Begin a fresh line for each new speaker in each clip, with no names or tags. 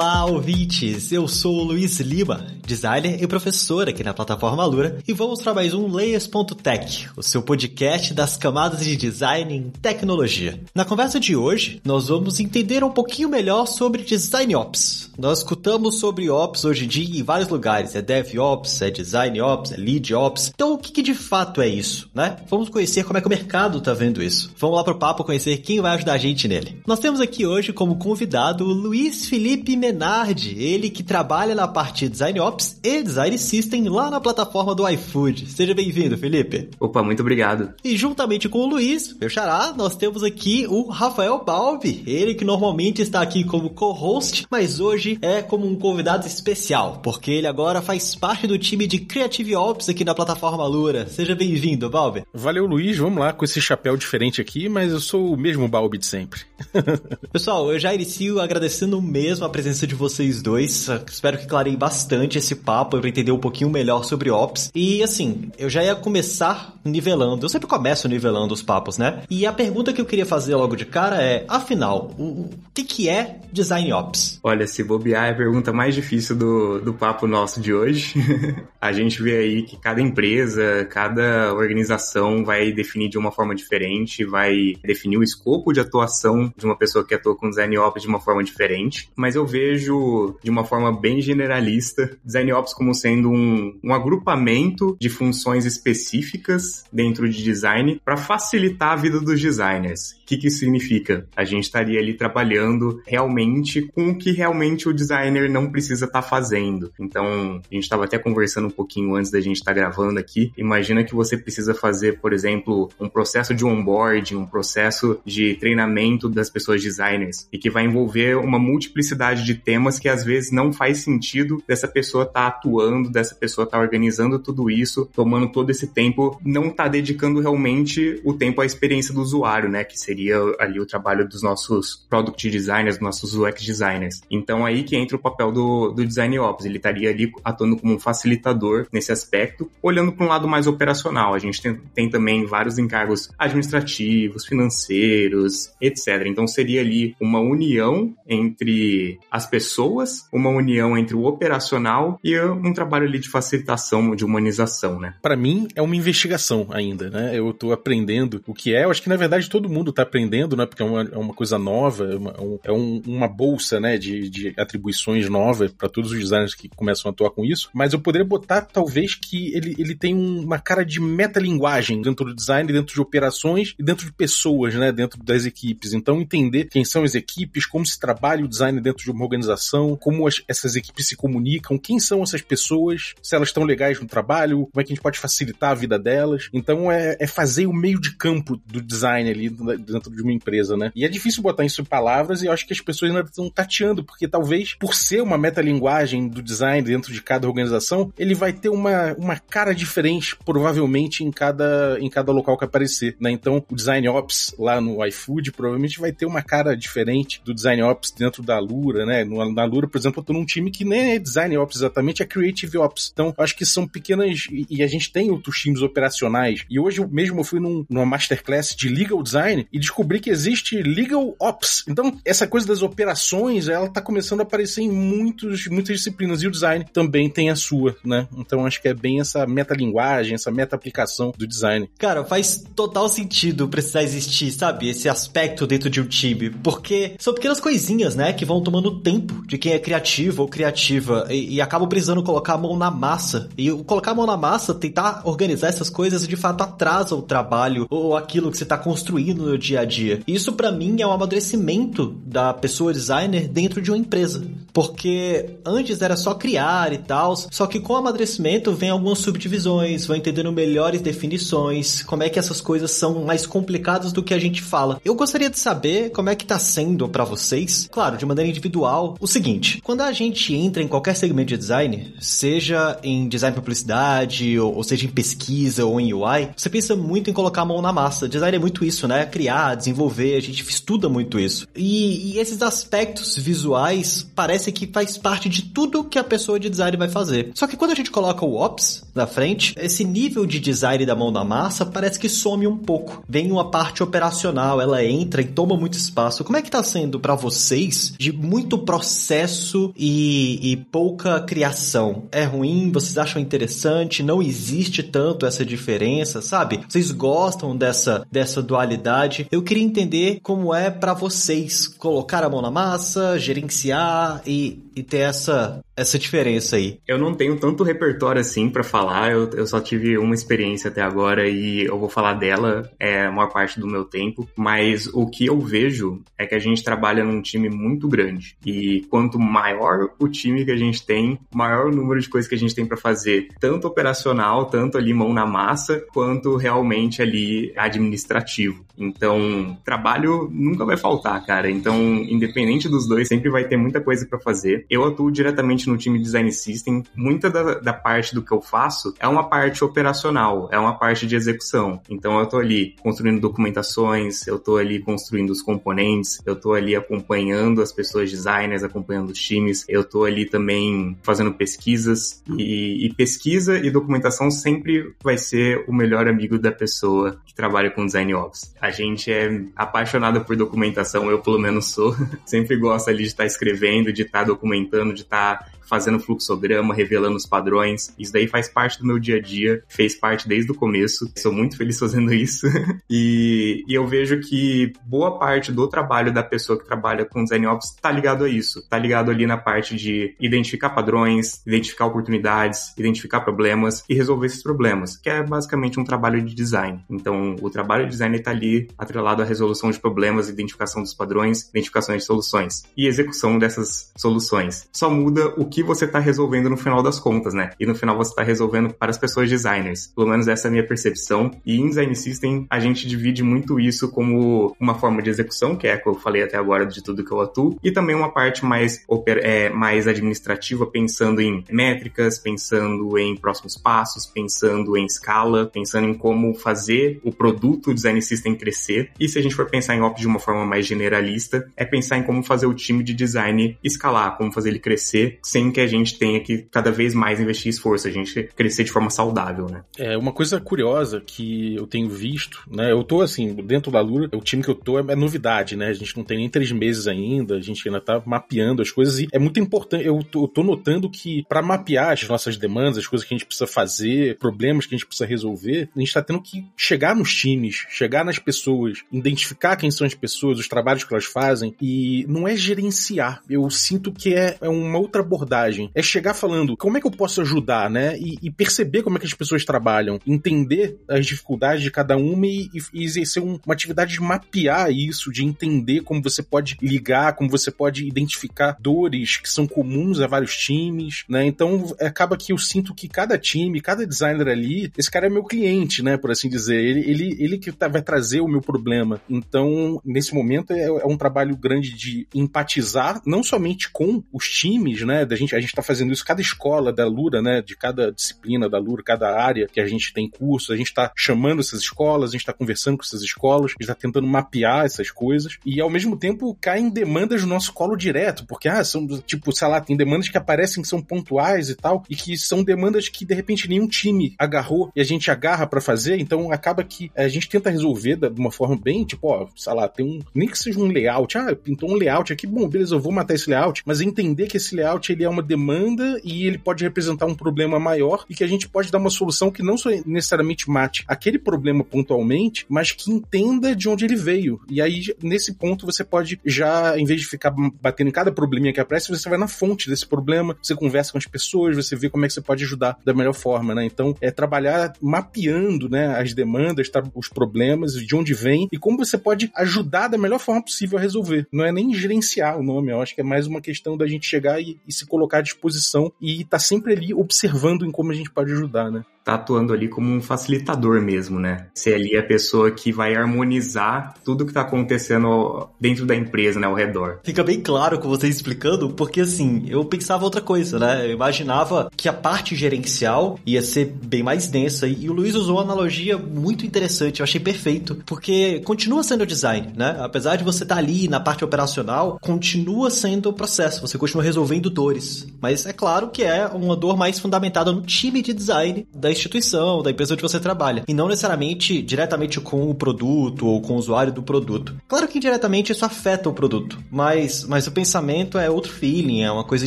Olá, ouvintes! Eu sou o Luiz Lima, designer e professor aqui na plataforma Lura, e vamos para mais um Layers.tech, o seu podcast das camadas de design em tecnologia. Na conversa de hoje, nós vamos entender um pouquinho melhor sobre Design Ops. Nós escutamos sobre Ops hoje em dia em vários lugares, é DevOps, é Design Ops, é Lead Ops. Então, o que, que de fato é isso, né? Vamos conhecer como é que o mercado está vendo isso. Vamos lá pro papo conhecer quem vai ajudar a gente nele. Nós temos aqui hoje como convidado o Luiz Felipe Menardi, ele que trabalha na parte de Design Ops e Design System lá na plataforma do iFood. Seja bem-vindo, Felipe.
Opa, muito obrigado.
E juntamente com o Luiz, meu xará, nós temos aqui o Rafael Balbi, ele que normalmente está aqui como co-host, mas hoje é como um convidado especial, porque ele agora faz parte do time de Creative Ops aqui na plataforma Lura. Seja bem-vindo, Balbi.
Valeu, Luiz. Vamos lá com esse chapéu diferente aqui, mas eu sou o mesmo Balbi de sempre.
Pessoal, eu já inicio agradecendo mesmo a presença de vocês dois. Espero que clarei bastante esse papo para entender um pouquinho melhor sobre Ops. E assim, eu já ia começar nivelando. Eu sempre começo nivelando os papos, né? E a pergunta que eu queria fazer logo de cara é, afinal, o que, que é Design Ops?
Olha, se bobear é a pergunta mais difícil do, do papo nosso de hoje. a gente vê aí que cada empresa, cada organização vai definir de uma forma diferente, vai definir o escopo de atuação de uma pessoa que atua com Design Ops de uma forma diferente. Mas eu vejo de uma forma bem generalista Design Ops como sendo um, um agrupamento de funções específicas dentro de design para facilitar a vida dos designers. O que, que isso significa? A gente estaria ali trabalhando realmente com o que realmente o designer não precisa estar tá fazendo. Então, a gente estava até conversando um pouquinho antes da gente estar tá gravando aqui. Imagina que você precisa fazer, por exemplo, um processo de onboarding, um processo de treinamento das pessoas designers e que vai envolver uma multiplicidade de temas que às vezes não faz sentido dessa pessoa estar tá atuando, dessa pessoa estar tá organizando tudo isso, tomando todo esse tempo, não tá dedicando realmente o tempo à experiência do usuário, né? Que seria ali o trabalho dos nossos product designers, nossos UX designers. Então aí que entra o papel do, do design ops. Ele estaria ali atuando como um facilitador nesse aspecto, olhando para um lado mais operacional. A gente tem, tem também vários encargos administrativos, financeiros, etc. Então seria ali uma união entre as pessoas, uma união entre o operacional e um trabalho ali de facilitação, de humanização, né?
Para mim é uma investigação ainda, né? Eu tô aprendendo o que é. Eu acho que na verdade todo mundo tá aprendendo, né? Porque é uma, é uma coisa nova, é, uma, é um, uma bolsa, né? De, de atribuições novas para todos os designers que começam a atuar com isso. Mas eu poderia botar talvez que ele, ele tem uma cara de metalinguagem dentro do design, dentro de operações e dentro de pessoas, né? Dentro das equipes. Então entender quem são as equipes, como se trabalha o design dentro de uma organização, como as, essas equipes se comunicam, quem são essas pessoas, se elas estão legais no trabalho, como é que a gente pode facilitar a vida delas. Então é, é fazer o meio de campo do design ali dentro de uma empresa, né? E é difícil botar isso em palavras e eu acho que as pessoas ainda estão tateando, porque talvez por ser uma metalinguagem do design dentro de cada organização, ele vai ter uma, uma cara diferente, provavelmente, em cada, em cada local que aparecer, né? Então, o Design Ops lá no iFood provavelmente vai ter uma cara diferente do Design Ops dentro da Lura, né? Na Lura, por exemplo, eu tô num time que nem é Design Ops exatamente, é Creative Ops. Então, acho que são pequenas. E a gente tem outros times operacionais. E hoje mesmo eu fui num, numa masterclass de Legal Design e descobri que existe Legal Ops. Então, essa coisa das operações, ela tá começando a aparecer em muitos, muitas disciplinas. E o design também tem a sua, né? Então, acho que é bem essa metalinguagem, essa meta-aplicação do design.
Cara, faz total sentido precisar existir, sabe? Esse aspecto dentro de um time. Porque são pequenas coisinhas, né? Que vão tomando tempo de quem é criativo ou criativa e, e acabam precisando colocar a mão na massa. E colocar a mão na massa, tentar organizar essas coisas de fato atrasa o trabalho ou aquilo que você está construindo no dia a dia. Isso para mim é um amadurecimento da pessoa designer dentro de uma empresa. Porque antes era só criar e tal, só que com o amadurecimento vem algumas subdivisões, vão entendendo melhores definições, como é que essas coisas são mais complicadas do que a gente fala. Eu gostaria de saber como é que tá sendo para vocês, claro, de maneira individual o seguinte: quando a gente entra em qualquer segmento de design, seja em design publicidade, ou, ou, seja em pesquisa ou em UI, você pensa muito em colocar a mão na massa. Design é muito isso, né? Criar, desenvolver, a gente estuda muito isso. E, e esses aspectos visuais parece que faz parte de tudo que a pessoa de design vai fazer. Só que quando a gente coloca o Ops na frente, esse nível de design da mão na massa parece que some um pouco. Vem uma parte operacional, ela entra e toma muito espaço. Como é que tá sendo para vocês de muito processo e, e pouca criação? É ruim? Vocês acham interessante? Não existe tanto essa diferença, sabe? Vocês gostam dessa, dessa dualidade? Eu queria entender como é para vocês colocar a mão na massa, gerenciar e, e ter essa, essa diferença aí.
Eu não tenho tanto repertório assim para falar, eu, eu só tive uma experiência até agora e eu vou falar dela é, a maior parte do meu tempo, mas o que eu vejo é que a gente trabalha num time muito grande e quanto maior o time que a gente tem, maior o número de coisas que a gente tem para fazer, tanto operacional, tanto ali mão na massa, quanto realmente ali administrativo. Então, trabalho nunca vai faltar, cara. Então, independente dos dois, sempre vai ter muita coisa para fazer. Eu atuo diretamente no time Design System. Muita da, da, parte do que eu faço é uma parte operacional, é uma parte de execução. Então, eu tô ali construindo documentações, eu tô ali construindo os componentes, eu tô ali acompanhando as pessoas designers, acompanhando os times, eu tô ali também fazendo pesquisas e, e pesquisa e documentação sempre vai ser o melhor amigo da pessoa que trabalha com design ops. A gente é apaixonado por documentação, eu pelo menos sou. Sempre gosto ali de estar escrevendo, de estar tá documentando, de estar tá fazendo fluxograma, revelando os padrões. Isso daí faz parte do meu dia a dia, fez parte desde o começo. Sou muito feliz fazendo isso. e, e, eu vejo que boa parte do trabalho da pessoa que trabalha com design ops tá ligado a isso. Tá ligado ali na parte de identificar padrões, identificar oportunidades, identificar problemas e resolver esses problemas, que é basicamente um trabalho de design. Então, o trabalho de design está ali atrelado à resolução de problemas, identificação dos padrões, identificação de soluções e execução dessas soluções. Só muda o que que você está resolvendo no final das contas, né? E no final você está resolvendo para as pessoas designers. Pelo menos essa é a minha percepção. E em Design System a gente divide muito isso como uma forma de execução, que é a que eu falei até agora de tudo que eu atuo, e também uma parte mais, é, mais administrativa, pensando em métricas, pensando em próximos passos, pensando em escala, pensando em como fazer o produto Design System crescer. E se a gente for pensar em Ops de uma forma mais generalista, é pensar em como fazer o time de design escalar, como fazer ele crescer sem que a gente tenha que cada vez mais investir esforço, a gente crescer de forma saudável, né?
É, uma coisa curiosa que eu tenho visto, né? Eu tô assim, dentro da Lura, o time que eu tô é, é novidade, né? A gente não tem nem três meses ainda, a gente ainda tá mapeando as coisas e é muito importante, eu tô, eu tô notando que para mapear as nossas demandas, as coisas que a gente precisa fazer, problemas que a gente precisa resolver, a gente tá tendo que chegar nos times, chegar nas pessoas, identificar quem são as pessoas, os trabalhos que elas fazem e não é gerenciar. Eu sinto que é, é uma outra abordagem É chegar falando como é que eu posso ajudar, né? E, e perceber como é que as pessoas trabalham, entender as dificuldades de cada uma e, e exercer um, uma atividade de mapear isso, de entender como você pode ligar, como você pode identificar dores que são comuns a vários times, né? Então acaba que eu sinto que cada time, cada designer ali, esse cara é meu cliente, né? Por assim dizer. Ele, ele, ele que tá, vai trazer o meu problema. Então, nesse momento, é, é um trabalho grande de empatizar, não somente com os times, né? Da gente gente, a gente está fazendo isso, cada escola da Lura, né, de cada disciplina da Lura, cada área que a gente tem curso, a gente está chamando essas escolas, a gente está conversando com essas escolas, a gente está tentando mapear essas coisas e ao mesmo tempo caem demandas no nosso colo direto, porque, ah, são, tipo, sei lá, tem demandas que aparecem que são pontuais e tal, e que são demandas que de repente nenhum time agarrou e a gente agarra para fazer, então acaba que a gente tenta resolver de uma forma bem, tipo, ó, sei lá, tem um, nem que seja um layout, ah, pintou um layout aqui, bom, beleza, eu vou matar esse layout, mas entender que esse layout ele é uma uma demanda e ele pode representar um problema maior e que a gente pode dar uma solução que não necessariamente mate aquele problema pontualmente, mas que entenda de onde ele veio. E aí, nesse ponto, você pode já, em vez de ficar batendo em cada probleminha que aparece, você vai na fonte desse problema, você conversa com as pessoas, você vê como é que você pode ajudar da melhor forma, né? Então, é trabalhar mapeando, né, as demandas, os problemas, de onde vem e como você pode ajudar da melhor forma possível a resolver. Não é nem gerenciar o nome, eu acho que é mais uma questão da gente chegar e, e se colocar colocar à disposição e tá sempre ali observando em como a gente pode ajudar, né?
Tá atuando ali como um facilitador mesmo, né? Ser ali a pessoa que vai harmonizar tudo que tá acontecendo dentro da empresa, né, ao redor.
Fica bem claro com vocês explicando, porque assim, eu pensava outra coisa, né? Eu imaginava que a parte gerencial ia ser bem mais densa e o Luiz usou uma analogia muito interessante, eu achei perfeito, porque continua sendo design, né? Apesar de você estar tá ali na parte operacional, continua sendo o processo, você continua resolvendo dores. Mas é claro que é uma dor mais fundamentada no time de design da instituição, da empresa onde você trabalha, e não necessariamente diretamente com o produto ou com o usuário do produto. Claro que indiretamente isso afeta o produto, mas, mas o pensamento é outro feeling, é uma coisa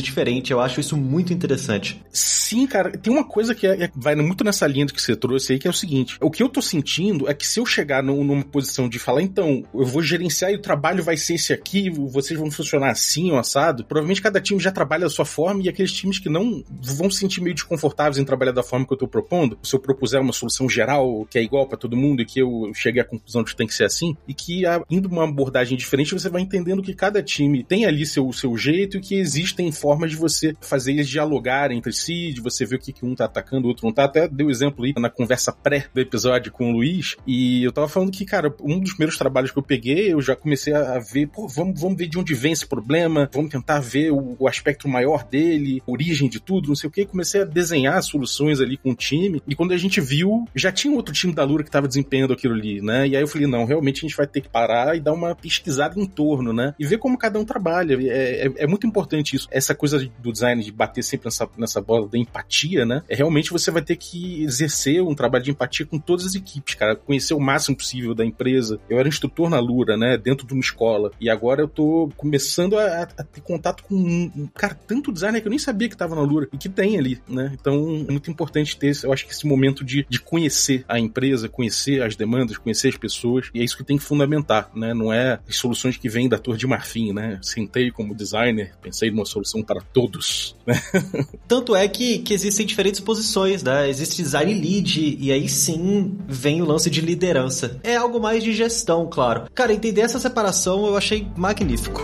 diferente. Eu acho isso muito interessante.
Sim, cara, tem uma coisa que é, é, vai muito nessa linha que você trouxe aí, que é o seguinte: o que eu tô sentindo é que se eu chegar no, numa posição de falar, então, eu vou gerenciar e o trabalho vai ser esse aqui, vocês vão funcionar assim ou assado, provavelmente cada time já trabalha da sua forma e aqueles times que não vão se sentir meio desconfortáveis em trabalhar da forma que eu tô propondo, se eu propuser uma solução geral que é igual para todo mundo e que eu cheguei à conclusão de que tem que ser assim, e que indo uma abordagem diferente, você vai entendendo que cada time tem ali seu, seu jeito e que existem formas de você fazer eles dialogarem entre si, de você ver o que, que um tá atacando, o outro não tá. Até deu exemplo aí na conversa pré do episódio com o Luiz, e eu tava falando que, cara, um dos primeiros trabalhos que eu peguei, eu já comecei a ver, pô, vamos, vamos ver de onde vem esse problema, vamos tentar ver o, o aspecto maior dele, origem de tudo, não sei o que, comecei a desenhar soluções ali com o time, e quando a gente viu, já tinha outro time da Lura que tava desempenhando aquilo ali, né? E aí eu falei, não, realmente a gente vai ter que parar e dar uma pesquisada em torno, né? E ver como cada um trabalha. É, é, é muito importante isso. Essa coisa do design de bater sempre nessa, nessa bola da empatia, né? É realmente você vai ter que exercer um trabalho de empatia com todas as equipes, cara. Conhecer o máximo possível da empresa. Eu era instrutor na Lura, né? Dentro de uma escola. E agora eu tô começando a, a ter contato com um, cara, tanto designer que eu nem sabia que tava na Lura e que tem ali, né? Então é muito importante ter, eu acho que esse momento de, de conhecer a empresa, conhecer as demandas, conhecer as pessoas. E é isso que tem que fundamentar, né? Não é as soluções que vêm da Torre de Marfim, né? Sentei como designer, pensei numa solução para todos, né?
Tanto é que, que existem diferentes posições, né? Existe design lead e aí sim vem o lance de liderança. É algo mais de gestão, claro. Cara, entender essa separação eu achei magnífico.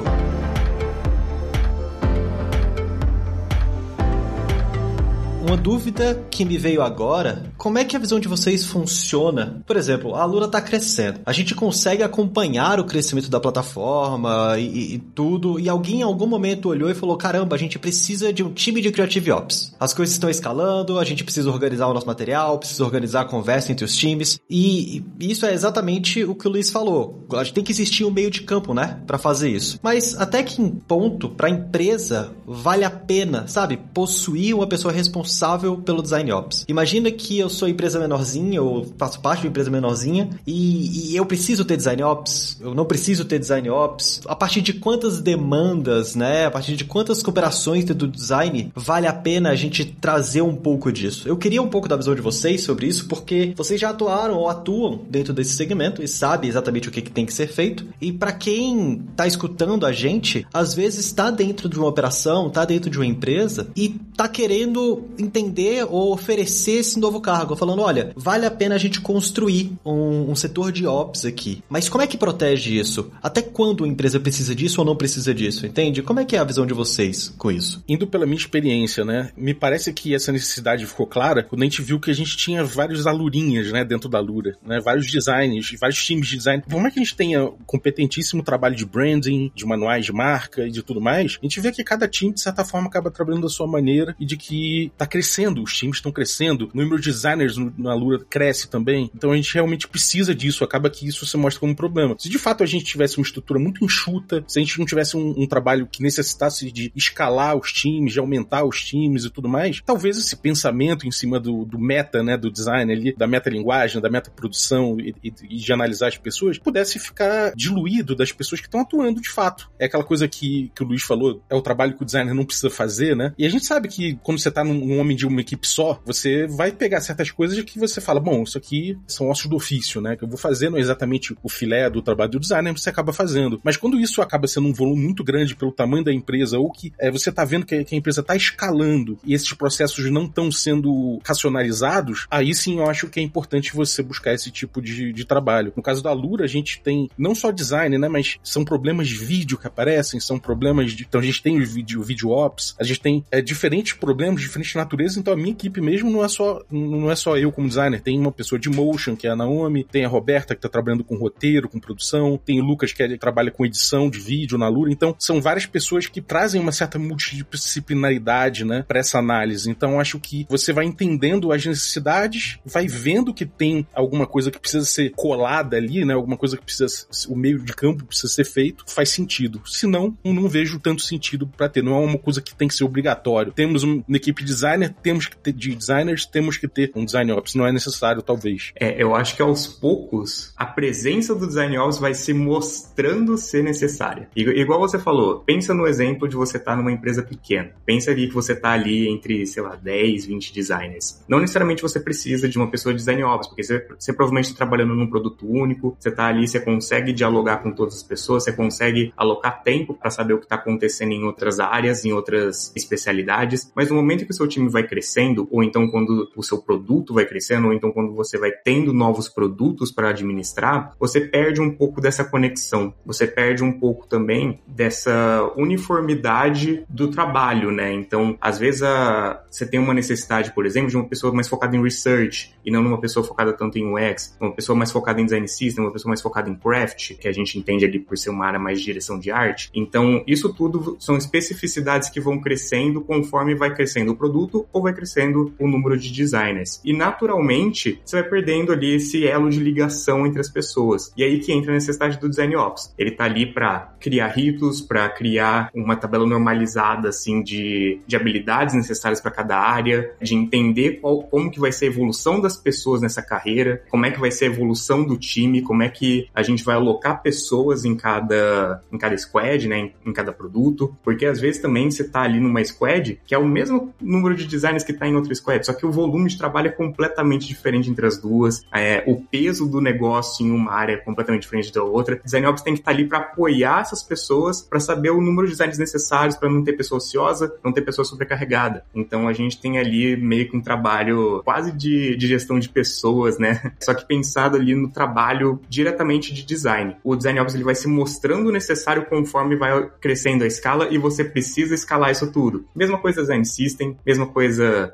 Uma dúvida que me veio agora, como é que a visão de vocês funciona? Por exemplo, a Lura está crescendo. A gente consegue acompanhar o crescimento da plataforma e, e, tudo, e alguém em algum momento olhou e falou: caramba, a gente precisa de um time de Creative Ops. As coisas estão escalando, a gente precisa organizar o nosso material, precisa organizar a conversa entre os times. E, e isso é exatamente o que o Luiz falou. A gente tem que existir um meio de campo, né? para fazer isso. Mas até que ponto, para a empresa, vale a pena, sabe? Possuir uma pessoa responsável responsável pelo design ops. Imagina que eu sou empresa menorzinha ou faço parte de uma empresa menorzinha e, e, eu preciso ter design ops, eu não preciso ter design ops. A partir de quantas demandas, né? A partir de quantas cooperações do design vale a pena a gente trazer um pouco disso? Eu queria um pouco da visão de vocês sobre isso porque vocês já atuaram ou atuam dentro desse segmento e sabem exatamente o que, que tem que ser feito. E para quem tá escutando a gente, às vezes está dentro de uma operação, tá dentro de uma empresa e tá querendo entender ou oferecer esse novo cargo, falando, olha, vale a pena a gente construir um, um setor de ops aqui. Mas como é que protege isso? Até quando a empresa precisa disso ou não precisa disso, entende? Como é que é a visão de vocês com isso?
Indo pela minha experiência, né? Me parece que essa necessidade ficou clara quando a gente viu que a gente tinha vários alurinhas, né, dentro da Lura, né? Vários designers, vários times de design. Por mais que a gente tenha competentíssimo trabalho de branding, de manuais de marca e de tudo mais, a gente vê que cada time, de certa forma, acaba trabalhando da sua maneira e de que tá os times estão crescendo, o número de designers na Lura cresce também. Então a gente realmente precisa disso, acaba que isso se mostra como um problema. Se de fato a gente tivesse uma estrutura muito enxuta, se a gente não tivesse um, um trabalho que necessitasse de escalar os times, de aumentar os times e tudo mais, talvez esse pensamento em cima do, do meta, né, do design ali, da meta-linguagem, da meta-produção e, e, e, de analisar as pessoas, pudesse ficar diluído das pessoas que estão atuando de fato. É aquela coisa que, que o Luiz falou, é o trabalho que o designer não precisa fazer, né? E a gente sabe que quando você tá num, num homem de uma equipe só, você vai pegar certas coisas que você fala, bom, isso aqui são ossos do ofício, né? Que eu vou fazer não é exatamente o filé do trabalho do designer, você acaba fazendo. Mas quando isso acaba sendo um volume muito grande pelo tamanho da empresa, ou que é, você tá vendo que, que a empresa tá escalando e esses processos não estão sendo racionalizados, aí sim eu acho que é importante você buscar esse tipo de, de trabalho. No caso da Lura, a gente tem não só design, né? Mas são problemas de vídeo que aparecem, são problemas de. Então a gente tem o vídeo, o vídeo ops, a gente tem é, diferentes problemas, diferentes natureza, então a minha equipe mesmo não é só não é só eu como designer, tem uma pessoa de motion, que é a Naomi, tem a Roberta que tá trabalhando com roteiro, com produção, tem o Lucas que, é, que trabalha com edição de vídeo na Lura, então são várias pessoas que trazem uma certa multidisciplinaridade, né, para essa análise. Então acho que você vai entendendo as necessidades, vai vendo que tem alguma coisa que precisa ser colada ali, né, alguma coisa que precisa o meio de campo precisa ser feito, faz sentido. Se não, não vejo tanto sentido para ter, não é uma coisa que tem que ser obrigatório. Temos uma equipe de designer, temos que ter de designers, temos que ter um design ops, não é necessário talvez.
É, eu acho que aos poucos a presença do design ops vai se mostrando ser necessária. Igual você falou, pensa no exemplo de você estar tá numa empresa pequena. Pensa ali que você está ali entre, sei lá, 10, 20 designers. Não necessariamente você precisa de uma pessoa de design ops, porque você, você provavelmente está trabalhando num produto único, você está ali, você consegue dialogar com todas as pessoas, você consegue alocar tempo para saber o que está acontecendo em outras áreas, em outras especialidades. Mas no momento que o seu time vai crescendo, ou então quando o seu produto vai crescendo, ou então quando você vai tendo novos produtos para administrar, você perde um pouco dessa conexão. Você perde um pouco também dessa uniformidade do trabalho, né? Então, às vezes a, você tem uma necessidade, por exemplo, de uma pessoa mais focada em research e não numa pessoa focada tanto em UX, uma pessoa mais focada em design system, uma pessoa mais focada em craft, que a gente entende ali por ser uma área mais de direção de arte. Então, isso tudo são especificidades que vão crescendo conforme vai crescendo o produto ou vai crescendo o número de designers. E naturalmente, você vai perdendo ali esse elo de ligação entre as pessoas. E aí que entra a necessidade do design ops. Ele tá ali para criar ritos, para criar uma tabela normalizada assim de, de habilidades necessárias para cada área, de entender qual, como que vai ser a evolução das pessoas nessa carreira, como é que vai ser a evolução do time, como é que a gente vai alocar pessoas em cada em cada squad, né, em, em cada produto, porque às vezes também você tá ali numa squad que é o mesmo número de designers que tá em outra squad, só que o volume de trabalho é completamente diferente entre as duas, é, o peso do negócio em uma área é completamente diferente da outra. Design Ops tem que estar tá ali para apoiar essas pessoas, para saber o número de designs necessários para não ter pessoa ociosa, não ter pessoa sobrecarregada. Então a gente tem ali meio que um trabalho quase de, de gestão de pessoas, né? Só que pensado ali no trabalho diretamente de design. O Design Ops ele vai se mostrando necessário conforme vai crescendo a escala e você precisa escalar isso tudo. Mesma coisa Design System, mesma coisa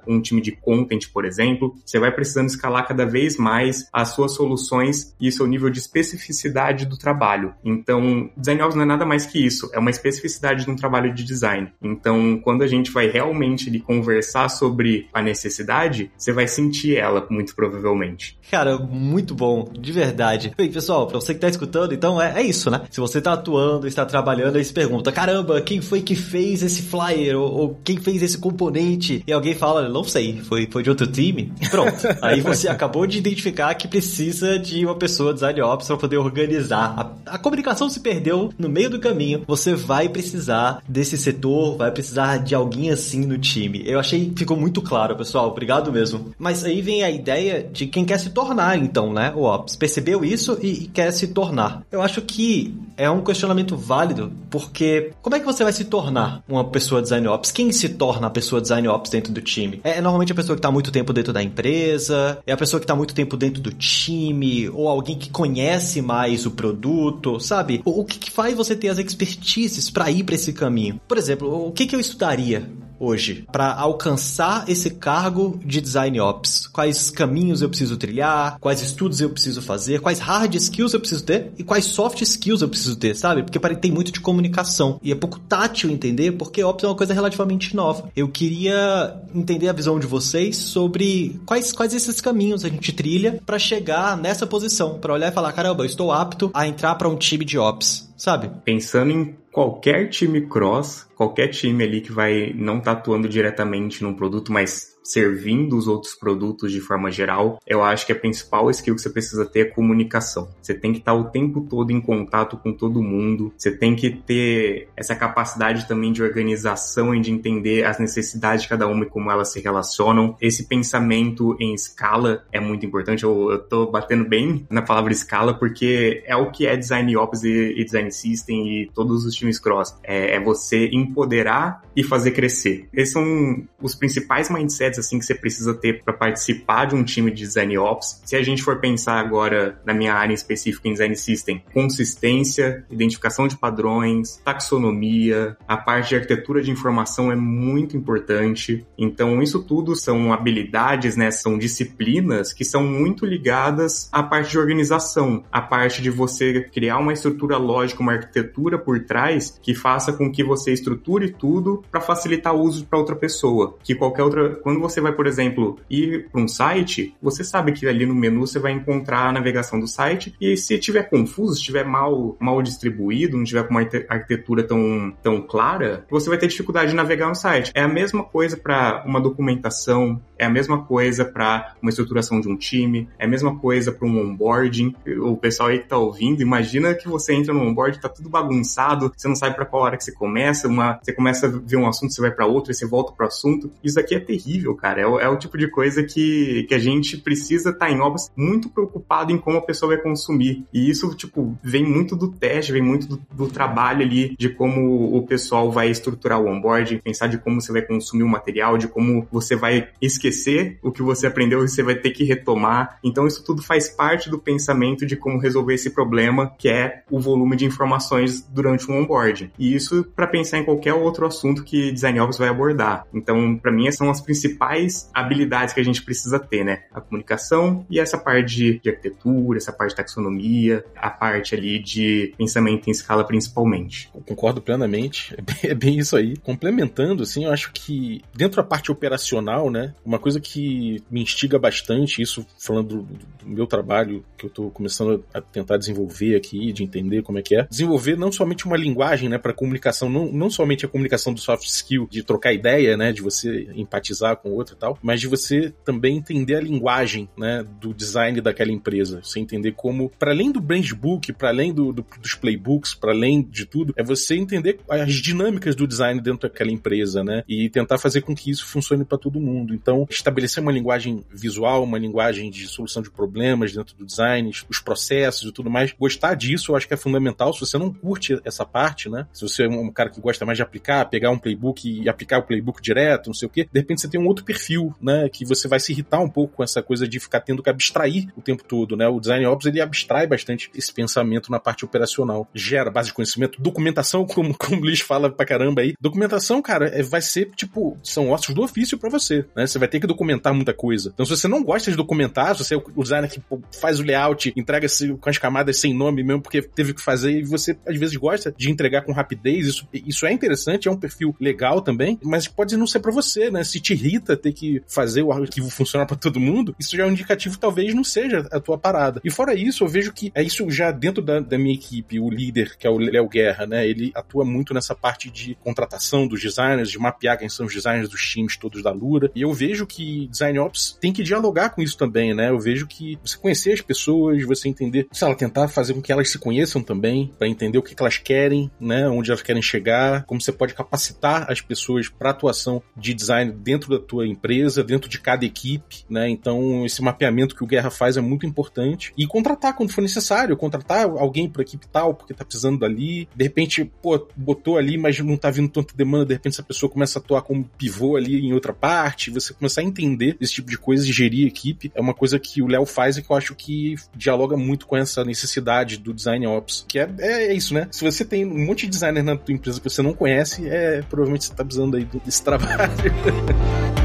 um time de content, por exemplo. Você vai precisando escalar cada vez mais as suas soluções e seu nível de especificidade do trabalho. Então, Design Ops não é nada mais que isso, é uma especificidade de um trabalho de design. Então, quando a gente vai realmente ali, conversar sobre a necessidade, você vai sentir ela, muito provavelmente.
Cara, muito bom, de verdade. Bem, pessoal, pra você que tá escutando, então é, é isso, né? Se você tá atuando, está trabalhando, aí se pergunta, caramba, quem foi que fez esse flyer? Ou, ou quem fez esse componente? E alguém fala, não sei, foi, foi de outro time? Pronto. aí você acabou de identificar que precisa de uma pessoa design ops para poder organizar. A, a comunicação se perdeu no meio do caminho. Você vai precisar desse setor, vai precisar de alguém assim no time. Eu achei que ficou muito claro, pessoal. Obrigado mesmo. Mas aí vem a ideia de quem quer se tornar, então, né? O Ops. Percebeu isso e, e quer se tornar. Eu acho que é um questionamento válido, porque como é que você vai se tornar uma pessoa design ops? Quem se torna a pessoa design ops dentro do time? É, é normalmente a pessoa que está muito tempo dentro da empresa, é a pessoa que está muito tempo dentro do time, ou alguém que conhece mais o produto, sabe? O, o que, que faz você ter as expertises para ir para esse caminho? Por exemplo, o que, que eu estudaria hoje para alcançar esse cargo de design ops? Quais caminhos eu preciso trilhar? Quais estudos eu preciso fazer? Quais hard skills eu preciso ter? E quais soft skills eu preciso ter, sabe? Porque tem muito de comunicação e é pouco tátil entender porque ops é uma coisa relativamente nova. Eu queria entender a visão de vocês sobre quais quais esses caminhos a gente trilha para chegar nessa posição, para olhar e falar, caramba, eu estou apto a entrar para um time de ops, sabe?
Pensando em qualquer time cross, qualquer time ali que vai não tá atuando diretamente num produto, mas servindo os outros produtos de forma geral, eu acho que a principal skill que você precisa ter é comunicação. Você tem que estar o tempo todo em contato com todo mundo, você tem que ter essa capacidade também de organização e de entender as necessidades de cada uma e como elas se relacionam. Esse pensamento em escala é muito importante. Eu, eu tô batendo bem na palavra escala porque é o que é design ops e, e design system e todos os times cross. É, é você empoderar e fazer crescer. Esses são os principais mindsets assim que você precisa ter para participar de um time de design ops. Se a gente for pensar agora na minha área específica em design system, consistência, identificação de padrões, taxonomia, a parte de arquitetura de informação é muito importante. Então, isso tudo são habilidades, né, são disciplinas que são muito ligadas à parte de organização, à parte de você criar uma estrutura lógica, uma arquitetura por trás que faça com que você estruture tudo para facilitar o uso para outra pessoa. Que qualquer outra, quando você vai, por exemplo, ir para um site, você sabe que ali no menu você vai encontrar a navegação do site e se tiver confuso, se estiver mal, mal distribuído, não tiver com uma arquitetura tão, tão clara, você vai ter dificuldade de navegar no site. É a mesma coisa para uma documentação, é a mesma coisa para uma estruturação de um time, é a mesma coisa para um onboarding. O pessoal aí que tá ouvindo, imagina que você entra no onboarding, tá tudo bagunçado, você não sabe para qual hora que você começa, uma, você começa a ver um assunto, você vai para outro, e você volta pro assunto. Isso aqui é terrível, cara. É, é o tipo de coisa que, que a gente precisa estar tá em obras muito preocupado em como a pessoa vai consumir. E isso, tipo, vem muito do teste, vem muito do, do trabalho ali, de como o pessoal vai estruturar o onboarding, pensar de como você vai consumir o material, de como você vai esquecer o que você aprendeu e você vai ter que retomar. Então, isso tudo faz parte do pensamento de como resolver esse problema, que é o volume de informações durante um onboarding. E isso para pensar em qualquer outro assunto que Design Office vai abordar. Então, para mim, essas são as principais habilidades que a gente precisa ter, né? A comunicação e essa parte de, arquitetura, essa parte de taxonomia, a parte ali de pensamento em escala principalmente.
Eu concordo plenamente. É bem, é bem isso aí. Complementando, assim, eu acho que dentro da parte operacional, né? Uma coisa que me instiga bastante, isso falando do, do meu trabalho que eu tô começando a tentar desenvolver aqui, de entender como é que é. Desenvolver não somente uma linguagem, né, para comunicação, não, não somente a comunicação do soft skill, de trocar ideia, né, de você empatizar com o outro e tal, mas de você também entender a linguagem, né, do design daquela empresa. Você entender como, para além do brand book, para além do, do, dos playbooks, para além de tudo, é você entender as dinâmicas do design dentro daquela empresa, né, e tentar fazer com que isso funcione para todo mundo. Então, estabelecer uma linguagem visual, uma linguagem de solução de problemas dentro do design, os processos e tudo mais, gostar disso eu acho que é fundamental. Se você não curte essa parte, né, se você é um cara que gosta mais de aplicar, pegar um playbook e aplicar o playbook direto, não sei o quê, de repente você tem um outro perfil, né, que você vai se irritar um pouco com essa coisa de ficar tendo que abstrair o tempo todo, né? O design ops ele abstrai bastante esse pensamento na parte operacional, gera base de conhecimento, documentação, como, como o Luiz fala pra caramba aí. Documentação, cara, é, vai ser tipo, são ossos do ofício para você, né? Você vai ter que documentar muita coisa. Então, se você não gosta de documentar, se você é o designer que pô, faz o layout, entrega com as camadas sem nome mesmo, porque teve que fazer, e você às vezes gosta de entregar com rapidez, isso, isso é interessante, é um perfil legal também, mas pode não ser para você, né? Se te irrita ter que fazer o arquivo funcionar para todo mundo, isso já é um indicativo talvez não seja a tua parada. E fora isso, eu vejo que é isso já dentro da, da minha equipe, o líder, que é o Léo Guerra, né? Ele atua muito nessa parte de contratação dos designers, de mapear quem são os designers dos times todos da Lura. E eu vejo que Design Ops tem que dialogar com isso também, né? Eu vejo que você conhecer as pessoas, você entender, sei lá, tentar fazer com que elas se conheçam também, para entender o que, que elas querem, né? Onde elas querem chegar, como você pode capacitar as pessoas para atuação de design dentro da tua empresa, dentro de cada equipe, né? Então, esse mapeamento que o Guerra faz é muito importante. E contratar quando for necessário, contratar alguém para equipe tal, porque tá precisando dali. De repente, pô, botou ali, mas não tá vindo tanta demanda, de repente essa pessoa começa a atuar como pivô ali em outra parte, você começar a entender esse tipo de coisa, de gerir equipe, é uma coisa que o Léo faz e que eu acho que dialoga muito com essa necessidade do design ops, que é, é, é isso, né? Se você tem um monte de designer na tua empresa que você não conhece, é provavelmente você tá precisando aí desse trabalho.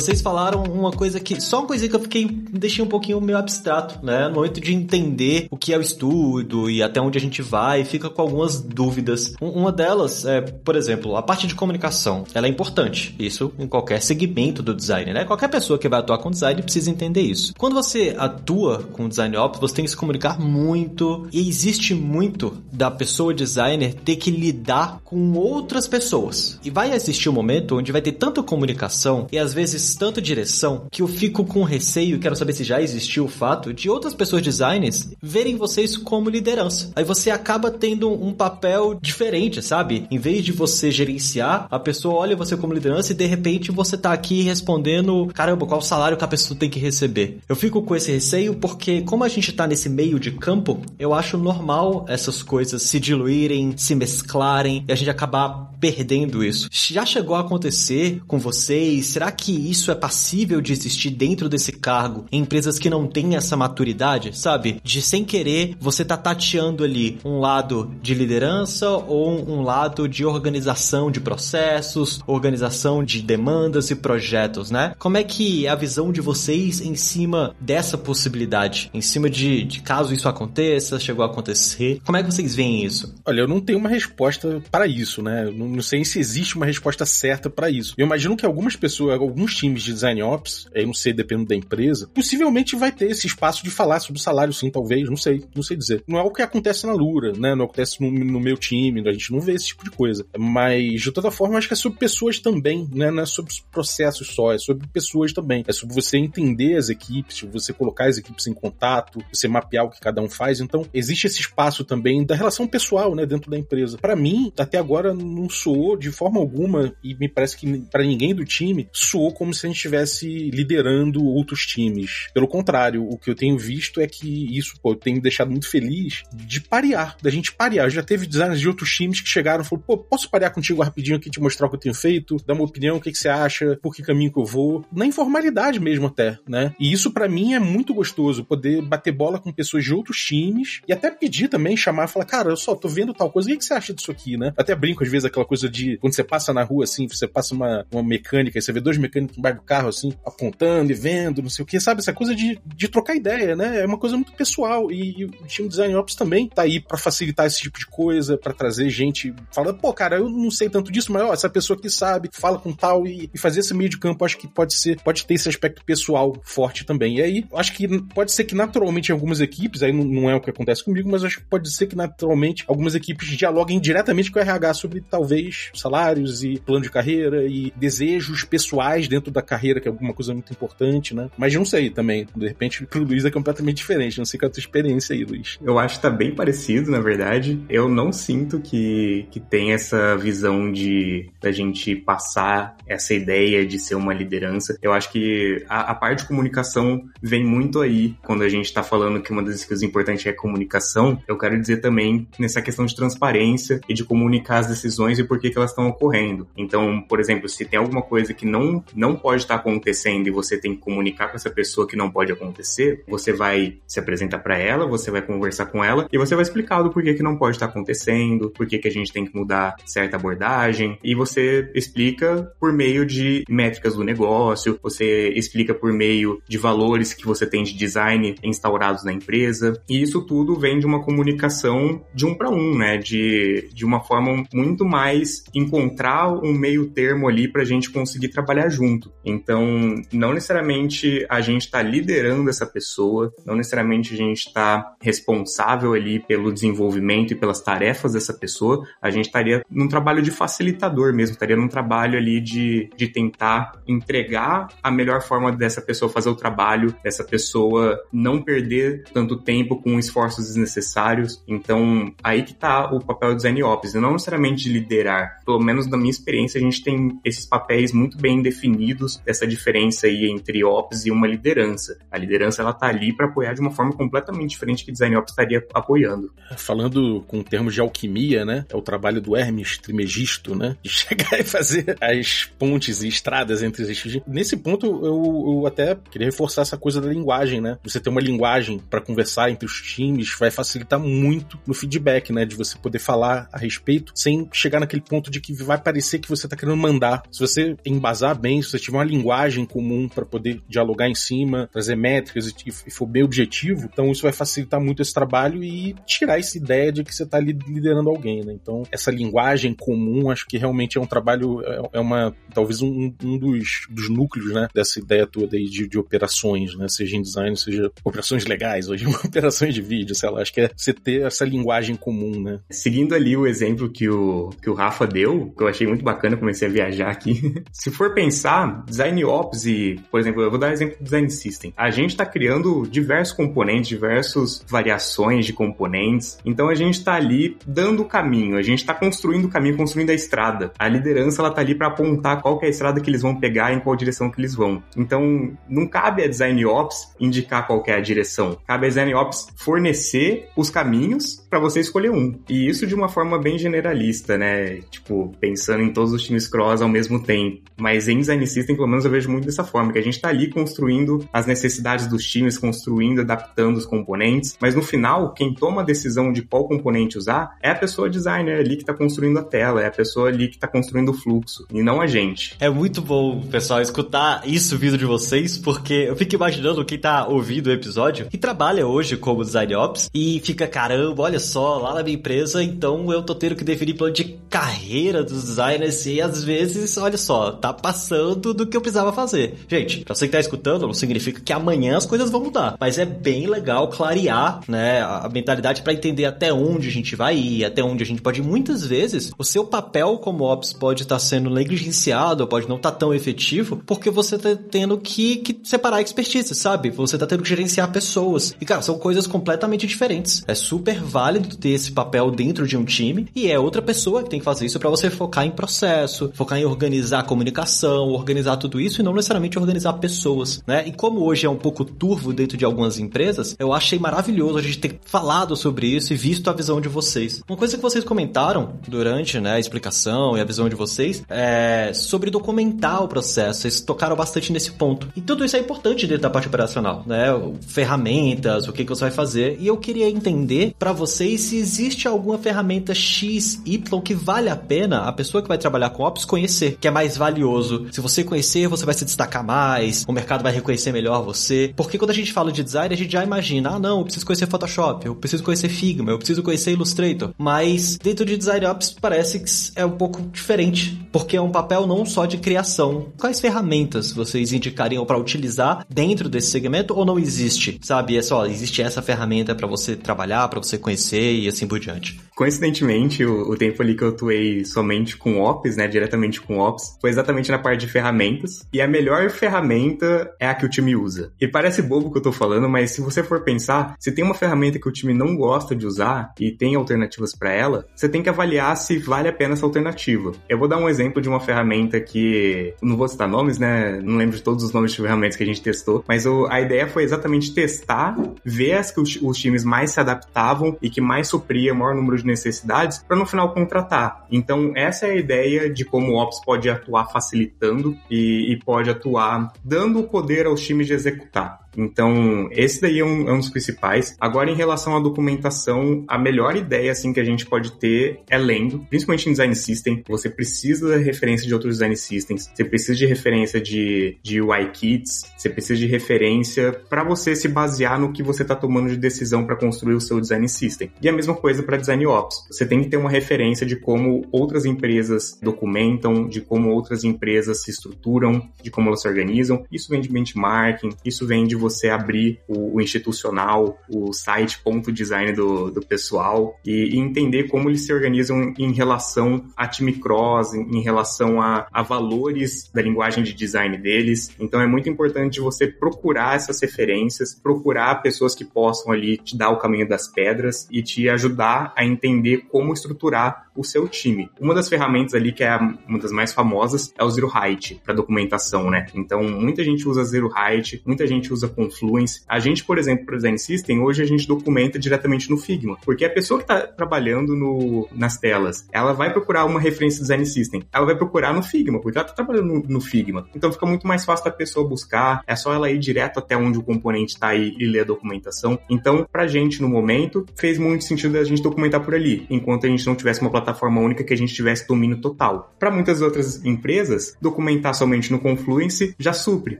vocês falaram uma coisa que. Só uma coisa que eu fiquei. deixei um pouquinho meio abstrato, né? No momento de entender o que é o estudo e até onde a gente vai, fica com algumas dúvidas. Uma delas é, por exemplo, a parte de comunicação. Ela é importante. Isso em qualquer segmento do design, né? Qualquer pessoa que vai atuar com design precisa entender isso. Quando você atua com design ops, você tem que se comunicar muito. E existe muito da pessoa designer ter que lidar com outras pessoas. E vai existir um momento onde vai ter tanta comunicação e às vezes vezes tanta direção que eu fico com receio, quero saber se já existiu o fato, de outras pessoas designers verem vocês como liderança. Aí você acaba tendo um papel diferente, sabe? Em vez de você gerenciar, a pessoa olha você como liderança e de repente você tá aqui respondendo, caramba, qual o salário que a pessoa tem que receber? Eu fico com esse receio porque como a gente tá nesse meio de campo, eu acho normal essas coisas se diluírem, se mesclarem e a gente acabar perdendo isso. Já chegou a acontecer com vocês? Será que isso é passível de existir dentro desse cargo em empresas que não têm essa maturidade, sabe? De sem querer você tá tateando ali um lado de liderança ou um lado de organização de processos, organização de demandas e projetos, né? Como é que é a visão de vocês em cima dessa possibilidade? Em cima de, de caso isso aconteça, chegou a acontecer? Como é que vocês veem isso?
Olha, eu não tenho uma resposta para isso, né? Não, não sei se existe uma resposta certa para isso. Eu imagino que algumas pessoas, alguns times de design ops, eu não sei, dependendo da empresa, possivelmente vai ter esse espaço de falar sobre o salário, sim, talvez, não sei, não sei dizer. Não é o que acontece na Lura, né? Não acontece no, no meu time, a gente não vê esse tipo de coisa. Mas, de toda forma, acho que é sobre pessoas também, né? Não é sobre processos só, é sobre pessoas também. É sobre você entender as equipes, você colocar as equipes em contato, você mapear o que cada um faz. Então, existe esse espaço também da relação pessoal, né, dentro da empresa. Para mim, até agora não soou de forma alguma e me parece que para ninguém do time soou como se a gente estivesse liderando outros times. Pelo contrário, o que eu tenho visto é que isso pô, tem me deixado muito feliz de parear, da gente parear. Já teve designers de outros times que chegaram e falaram: pô, posso parear contigo rapidinho aqui, te mostrar o que eu tenho feito, dar uma opinião, o que, que você acha, por que caminho que eu vou. Na informalidade mesmo, até, né? E isso para mim é muito gostoso, poder bater bola com pessoas de outros times e até pedir também, chamar e falar: cara, eu só tô vendo tal coisa, o que, que você acha disso aqui, né? Até brinco às vezes aquela coisa de quando você passa na rua assim, você passa uma, uma mecânica e você vê dois mecânicos embaixo do carro assim, apontando e vendo, não sei o que, sabe? Essa coisa de, de trocar ideia, né? É uma coisa muito pessoal e, e o time Design Ops também tá aí para facilitar esse tipo de coisa, para trazer gente falando, pô, cara, eu não sei tanto disso, mas ó, essa pessoa que sabe, fala com tal e, e fazer esse meio de campo, acho que pode ser, pode ter esse aspecto pessoal forte também. E aí, acho que pode ser que naturalmente em algumas equipes, aí não, não é o que acontece comigo, mas acho que pode ser que naturalmente algumas equipes dialoguem diretamente com o RH sobre talvez salários e plano de carreira e desejos pessoais dentro da carreira, que é alguma coisa muito importante, né? Mas não sei também. De repente, pro Luiz é completamente diferente. Não sei qual é a tua experiência aí, Luiz.
Eu acho que tá bem parecido, na verdade. Eu não sinto que, que tem essa visão de da gente passar essa ideia de ser uma liderança. Eu acho que a, a parte de comunicação vem muito aí. Quando a gente tá falando que uma das skills importantes é comunicação, eu quero dizer também nessa questão de transparência e de comunicar as decisões e por que, que elas estão ocorrendo. Então, por exemplo, se tem alguma coisa que não, não pode estar acontecendo e você tem que comunicar com essa pessoa que não pode acontecer, você vai se apresentar para ela, você vai conversar com ela e você vai explicar do porquê que não pode estar acontecendo, por que, a gente tem que mudar certa abordagem e você explica por meio de métricas do negócio, você explica por meio de valores que você tem de design instaurados na empresa e isso tudo vem de uma comunicação de um para um, né? De, de uma forma muito mais encontrar um meio termo ali para a gente conseguir trabalhar junto. Então, não necessariamente a gente está liderando essa pessoa, não necessariamente a gente está responsável ali pelo desenvolvimento e pelas tarefas dessa pessoa, a gente estaria num trabalho de facilitador mesmo, estaria num trabalho ali de, de tentar entregar a melhor forma dessa pessoa fazer o trabalho, dessa pessoa não perder tanto tempo com esforços desnecessários. Então, aí que tá o papel do Design Ops, não necessariamente de liderar. Pelo menos na minha experiência, a gente tem esses papéis muito bem definidos, essa diferença aí entre Ops e uma liderança. A liderança, ela tá ali para apoiar de uma forma completamente diferente que Design Ops estaria apoiando.
Falando com termos de alquimia, né? É o trabalho do Hermes Trimegisto, né? De chegar e fazer as pontes e estradas entre os Nesse ponto, eu, eu até queria reforçar essa coisa da linguagem, né? Você ter uma linguagem para conversar entre os times vai facilitar muito no feedback, né? De você poder falar a respeito sem chegar naquele ponto de que vai parecer que você tá querendo mandar. Se você embasar bem, se você tiver uma linguagem comum para poder dialogar em cima, trazer métricas e, for bem objetivo, então isso vai facilitar muito esse trabalho e tirar essa ideia de que você tá liderando alguém, né? Então, essa linguagem comum, acho que realmente é um trabalho, é, é uma, talvez um, um dos, dos núcleos, né? Dessa ideia toda aí de, de operações, né? Seja em design, seja operações legais, hoje operações de vídeo, sei lá, acho que é você ter essa linguagem comum, né?
Seguindo ali o exemplo que o, que o Rafa deu, que eu achei muito bacana, comecei a viajar aqui. Se for pensar, design ops e, por exemplo, eu vou dar exemplo do design system. A gente está criando diversos componentes, diversas variações de componentes. Então a gente está ali dando o caminho, a gente está construindo o caminho, construindo a estrada. A liderança ela tá ali para apontar qual é a estrada que eles vão pegar em qual direção que eles vão. Então não cabe a design ops indicar qual é a direção. Cabe a design ops fornecer os caminhos para você escolher um. E isso de uma forma bem generalista, né? Tipo, pensando em todos os times cross ao mesmo tempo. Mas em design system, pelo menos eu vejo muito dessa forma, que a gente tá ali construindo as necessidades dos times, construindo, adaptando os componentes, mas no final, quem toma a decisão de qual componente usar é a pessoa designer ali que tá construindo a tela, é a pessoa ali que tá construindo o fluxo, e não a gente.
É muito bom, pessoal, escutar isso vindo de vocês, porque eu fico imaginando quem tá ouvindo o episódio e trabalha hoje como design ops e fica, caramba, olha só, lá na minha empresa, então eu tô tendo que definir plano de carreira dos designers e às vezes, olha só, tá passando do que eu precisava fazer. Gente, pra você que tá escutando, não significa que amanhã as coisas vão mudar, mas é bem legal clarear, né, a mentalidade para entender até onde a gente vai ir, até onde a gente pode ir. Muitas vezes, o seu papel como ops pode estar tá sendo negligenciado, pode não estar tá tão efetivo, porque você tá tendo que, que separar expertise, sabe? Você tá tendo que gerenciar pessoas. E, cara, são coisas completamente diferentes. É super válido ter esse papel dentro de um time e é outra pessoa que tem que fazer isso para você focar em processo, focar em organizar a comunicação, organizar tudo isso e não necessariamente organizar pessoas, né? E como hoje é um pouco turvo dentro de algumas empresas, eu achei maravilhoso a gente ter falado sobre isso e visto a visão de vocês. Uma coisa que vocês comentaram durante né, a explicação e a visão de vocês é sobre documentar o processo. Vocês tocaram bastante nesse ponto. E tudo isso é importante dentro da parte operacional, né? Ferramentas, o que, que você vai fazer. E eu queria entender para vocês se existe alguma ferramenta X, Y que vale a pena a pessoa que vai trabalhar com Ops conhecer, que é mais valioso. Se você conhecer, você vai se destacar mais, o mercado vai reconhecer melhor você. Porque quando a gente fala de design, a gente já imagina, ah, não, eu preciso conhecer Photoshop, eu preciso conhecer Figma, eu preciso conhecer Illustrator. Mas dentro de Design Ops parece que é um pouco diferente, porque é um papel não só de criação. Quais ferramentas vocês indicariam para utilizar dentro desse segmento ou não existe? Sabe, é só, existe essa ferramenta para você trabalhar, para você conhecer e assim por diante.
Coincidentemente, o, o, tempo ali que eu atuei somente com Ops, né, diretamente com Ops, foi exatamente na parte de ferramentas. E a melhor ferramenta é a que o time usa. E parece bobo que eu tô falando, mas se você for pensar, se tem uma ferramenta que o time não gosta de usar e tem alternativas para ela, você tem que avaliar se vale a pena essa alternativa. Eu vou dar um exemplo de uma ferramenta que, não vou citar nomes, né, não lembro de todos os nomes de ferramentas que a gente testou, mas o, a ideia foi exatamente testar, ver as que os, os times mais se adaptavam e que mais supria o maior número de necessidades para no final contratar. Então, essa é a ideia de como o Ops pode atuar facilitando e, e pode atuar dando o poder aos times de executar. Então, esse daí é um, é um, dos principais. Agora, em relação à documentação, a melhor ideia assim que a gente pode ter é lendo, principalmente em design system. Você precisa da referência de outros design systems, você precisa de referência de, de UI kits, você precisa de referência para você se basear no que você está tomando de decisão para construir o seu design system. E a mesma coisa para design ops. Você tem que ter uma referência de como outras empresas documentam, de como outras empresas se estruturam, de como elas se organizam. Isso vem de benchmarking, isso vem de você abrir o, o institucional, o site ponto design do, do pessoal e, e, entender como eles se organizam em relação a time cross, em, em relação a, a valores da linguagem de design deles. Então é muito importante você procurar essas referências, procurar pessoas que possam ali te dar o caminho das pedras e te ajudar a entender como estruturar o seu time. Uma das ferramentas ali que é uma das mais famosas é o Zero Height para documentação, né? Então muita gente usa Zero Height, muita gente usa Confluence. A gente, por exemplo, para Design System, hoje a gente documenta diretamente no Figma, porque a pessoa que está trabalhando no, nas telas, ela vai procurar uma referência Design System, ela vai procurar no Figma, porque ela está trabalhando no, no, Figma. Então fica muito mais fácil da pessoa buscar, é só ela ir direto até onde o componente está aí e ler a documentação. Então, para a gente no momento, fez muito sentido a gente documentar por ali, enquanto a gente não tivesse uma plataforma única que a gente tivesse domínio total. Para muitas outras empresas, documentar somente no Confluence já supre.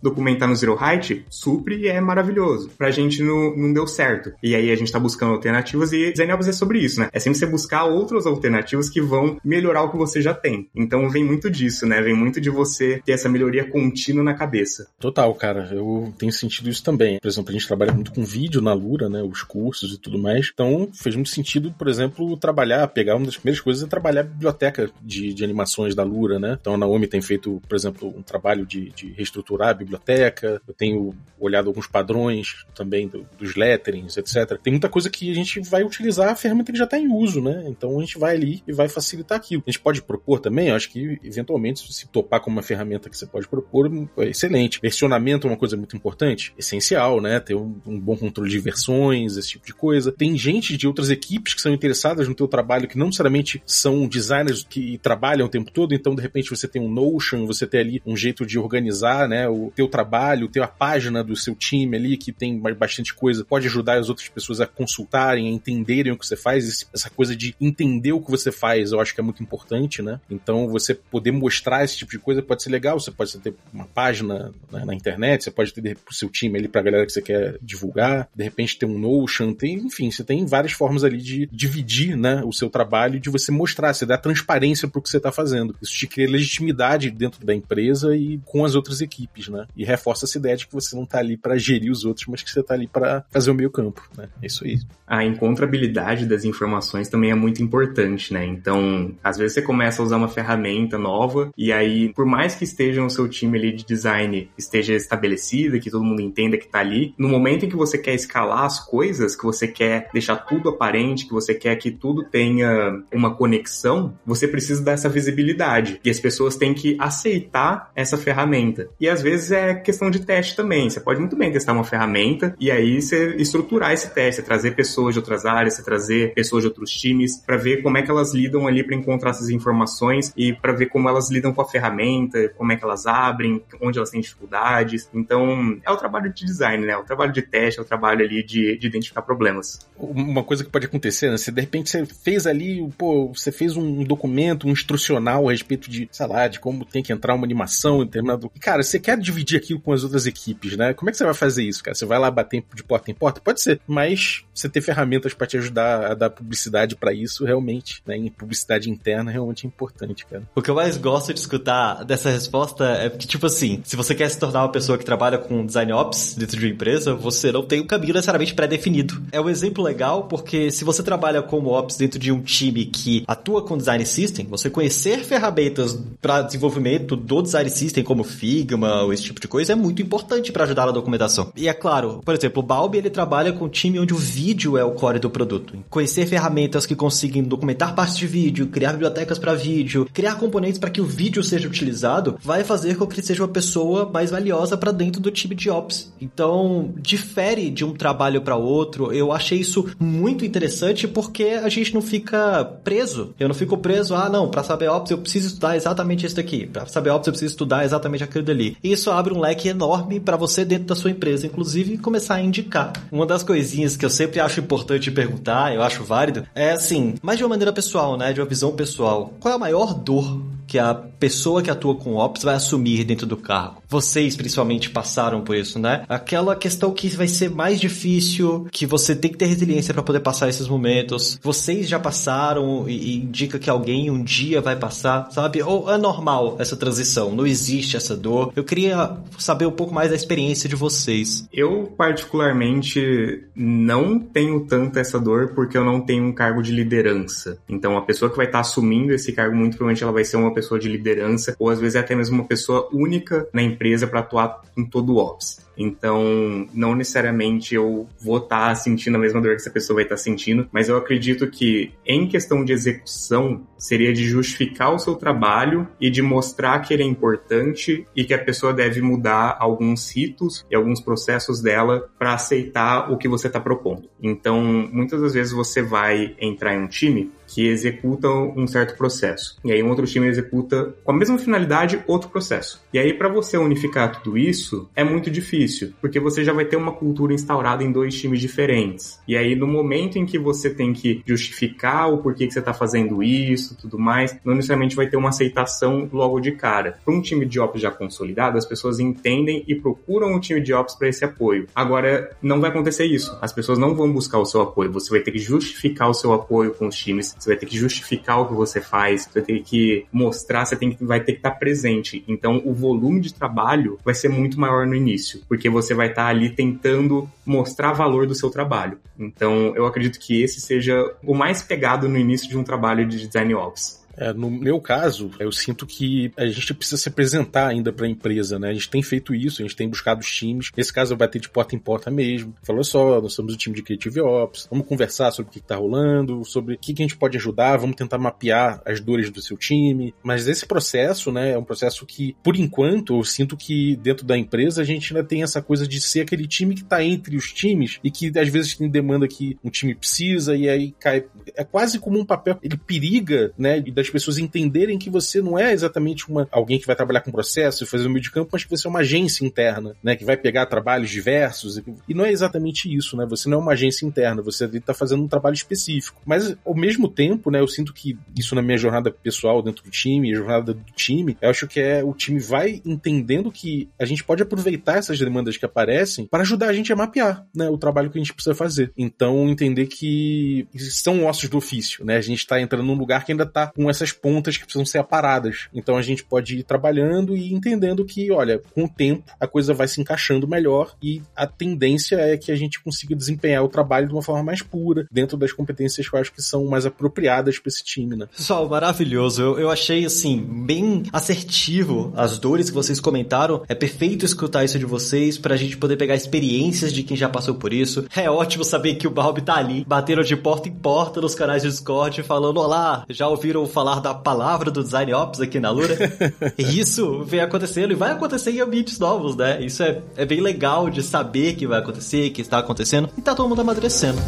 Documentar no Zero Height supre e é maravilhoso. Pra gente não, não deu certo. E aí a gente tá buscando alternativas e Design Ops é sobre isso, né? É sempre você buscar outras alternativas que vão melhorar o que você já tem. Então vem muito disso, né? Vem muito de você ter essa melhoria contínua na cabeça.
Total, cara. Eu tenho sentido isso também. Por exemplo, a gente trabalha muito com vídeo na Lura, né? Os cursos e tudo mais. Então fez muito sentido, por exemplo, trabalhar, pegar uma das primeiras coisas é trabalhar a biblioteca de, de animações da Lura, né? Então a Naomi tem feito, por exemplo, um trabalho de, de reestruturar a biblioteca. Eu tenho olhado alguns padrões também do, dos letterings, etc. Tem muita coisa que a gente vai utilizar a ferramenta que já está em uso, né? Então a gente vai ali e vai facilitar aquilo. A gente pode propor também, acho que eventualmente, se topar com uma ferramenta que você pode propor, é excelente. Versionamento é uma coisa muito importante, essencial, né? Ter um, um bom controle de versões, esse tipo de coisa. Tem gente de outras equipes que são interessadas no teu trabalho que não necessariamente são designers que trabalham o tempo todo, então de repente você tem um Notion, você tem ali um jeito de organizar, né, o teu trabalho, ter a página do seu time ali que tem bastante coisa, pode ajudar as outras pessoas a consultarem, a entenderem o que você faz, essa coisa de entender o que você faz, eu acho que é muito importante, né? Então você poder mostrar esse tipo de coisa pode ser legal, você pode ter uma página né, na internet, você pode ter pro seu time ali pra galera que você quer divulgar, de repente ter um Notion, tem, enfim, você tem várias formas ali de dividir, né, o seu trabalho de você mostrar, você dá transparência pro que você tá fazendo. Isso te cria legitimidade dentro da empresa e com as outras equipes, né? E reforça essa ideia de que você não tá ali para gerir os outros, mas que você tá ali para fazer o meio campo, né? É isso aí.
A encontrabilidade das informações também é muito importante, né? Então, às vezes você começa a usar uma ferramenta nova e aí, por mais que esteja no seu time ali de design esteja estabelecida, que todo mundo entenda que tá ali, no momento em que você quer escalar as coisas, que você quer deixar tudo aparente, que você quer que tudo tenha uma conexão, você precisa dessa visibilidade. E as pessoas têm que aceitar essa ferramenta. E às vezes é questão de teste também. Você pode muito bem testar uma ferramenta e aí você estruturar esse teste, trazer pessoas de outras áreas, trazer pessoas de outros times para ver como é que elas lidam ali para encontrar essas informações e para ver como elas lidam com a ferramenta, como é que elas abrem, onde elas têm dificuldades. Então, é o trabalho de design, né? É o trabalho de teste, é o trabalho ali de, de identificar problemas.
Uma coisa que pode acontecer, né? Se de repente você fez ali, pô, você fez um documento, um instrucional a respeito de, sei lá, de como tem que entrar uma animação em determinado. E, cara, você quer dividir aquilo com as outras equipes, né? Como é que você vai fazer isso, cara? Você vai lá bater de porta em porta? Pode ser, mas você ter ferramentas para te ajudar a dar publicidade para isso, realmente, né? Em publicidade interna, realmente é importante, cara.
O que eu mais gosto de escutar dessa resposta é que, tipo assim, se você quer se tornar uma pessoa que trabalha com design ops dentro de uma empresa, você não tem um caminho necessariamente pré-definido. É um exemplo legal porque se você trabalha como ops dentro de um time que atua com design system, você conhecer ferramentas para desenvolvimento do design system como Figma ou esse tipo de coisa é muito importante para ajudar na documentação. E é claro, por exemplo, o Balbi ele trabalha com um time onde o vídeo é o core do produto. Conhecer ferramentas que consigam documentar partes de vídeo, criar bibliotecas para vídeo, criar componentes para que o vídeo seja utilizado, vai fazer com que ele seja uma pessoa mais valiosa para dentro do time de ops. Então, difere de um trabalho para outro. Eu achei isso muito interessante porque a gente não fica preso. Eu não fico preso, ah, não, para saber ops eu preciso estudar exatamente isso daqui. Para saber ops eu preciso estudar exatamente aquilo dali. E isso abre um leque enorme para você dentro da sua empresa, inclusive começar a indicar. Uma das coisinhas que eu sempre acho importante perguntar, eu acho válido, é assim, mas de uma maneira pessoal, né, de uma visão pessoal. Qual é a maior dor que a pessoa que atua com ops vai assumir dentro do cargo. Vocês, principalmente, passaram por isso, né? Aquela questão que vai ser mais difícil, que você tem que ter resiliência para poder passar esses momentos. Vocês já passaram e, indica que alguém um dia vai passar, sabe? Ou é normal essa transição, não existe essa dor. Eu queria saber um pouco mais da experiência de vocês.
Eu, particularmente, não tenho tanta essa dor porque eu não tenho um cargo de liderança. Então, a pessoa que vai estar assumindo esse cargo, muito provavelmente ela vai ser uma pessoa de liderança, ou às vezes é até mesmo uma pessoa única na empresa para atuar em todo o Ops. Então, não necessariamente eu vou estar tá sentindo a mesma dor que essa pessoa vai estar tá sentindo, mas eu acredito que, em questão de execução, seria de justificar o seu trabalho e de mostrar que ele é importante e que a pessoa deve mudar alguns ritos e alguns processos dela para aceitar o que você está propondo. Então, muitas das vezes você vai entrar em um time que executam um certo processo. E aí um outro time executa com a mesma finalidade outro processo. E aí para você unificar tudo isso é muito difícil, porque você já vai ter uma cultura instaurada em dois times diferentes. E aí no momento em que você tem que justificar o porquê que você está fazendo isso, tudo mais, não necessariamente vai ter uma aceitação logo de cara. Para um time de ops já consolidado, as pessoas entendem e procuram o time de ops para esse apoio. Agora não vai acontecer isso. As pessoas não vão buscar o seu apoio. Você vai ter que justificar o seu apoio com os times você vai ter que justificar o que você faz, você vai ter que mostrar, você tem que, vai ter que estar presente. Então, o volume de trabalho vai ser muito maior no início, porque você vai estar ali tentando mostrar valor do seu trabalho. Então, eu acredito que esse seja o mais pegado no início de um trabalho de design ops.
É, no meu caso, eu sinto que a gente precisa se apresentar ainda para a empresa, né? A gente tem feito isso, a gente tem buscado os times. Nesse caso, eu bater de porta em porta mesmo. Falou só, nós somos o time de Creative Ops, vamos conversar sobre o que está rolando, sobre o que, que a gente pode ajudar, vamos tentar mapear as dores do seu time. Mas esse processo, né, é um processo que, por enquanto, eu sinto que dentro da empresa a gente ainda tem essa coisa de ser aquele time que está entre os times e que às vezes tem demanda que um time precisa e aí cai. É quase como um papel, ele periga, né, das as pessoas entenderem que você não é exatamente uma, alguém que vai trabalhar com processo e fazer o meio de campo, mas que você é uma agência interna, né? Que vai pegar trabalhos diversos. E não é exatamente isso, né? Você não é uma agência interna, você está fazendo um trabalho específico. Mas, ao mesmo tempo, né? Eu sinto que isso na minha jornada pessoal dentro do time, a jornada do time, eu acho que é o time vai entendendo que a gente pode aproveitar essas demandas que aparecem para ajudar a gente a mapear, né? O trabalho que a gente precisa fazer. Então, entender que são ossos do ofício, né? A gente está entrando num lugar que ainda está com essas pontas que precisam ser aparadas. Então a gente pode ir trabalhando e entendendo que, olha, com o tempo a coisa vai se encaixando melhor e a tendência é que a gente consiga desempenhar o trabalho de uma forma mais pura, dentro das competências que eu acho que são mais apropriadas para esse time, né?
Pessoal, maravilhoso. Eu, eu achei, assim, bem assertivo as dores que vocês comentaram. É perfeito escutar isso de vocês pra gente poder pegar experiências de quem já passou por isso. É ótimo saber que o Balbi tá ali, batendo de porta em porta nos canais de Discord, falando: Olá, já ouviram falar falar da palavra do Design Ops aqui na Lura. e isso vem acontecendo e vai acontecer em ambientes novos, né? Isso é, é bem legal de saber que vai acontecer, que está acontecendo e tá todo mundo amadurecendo.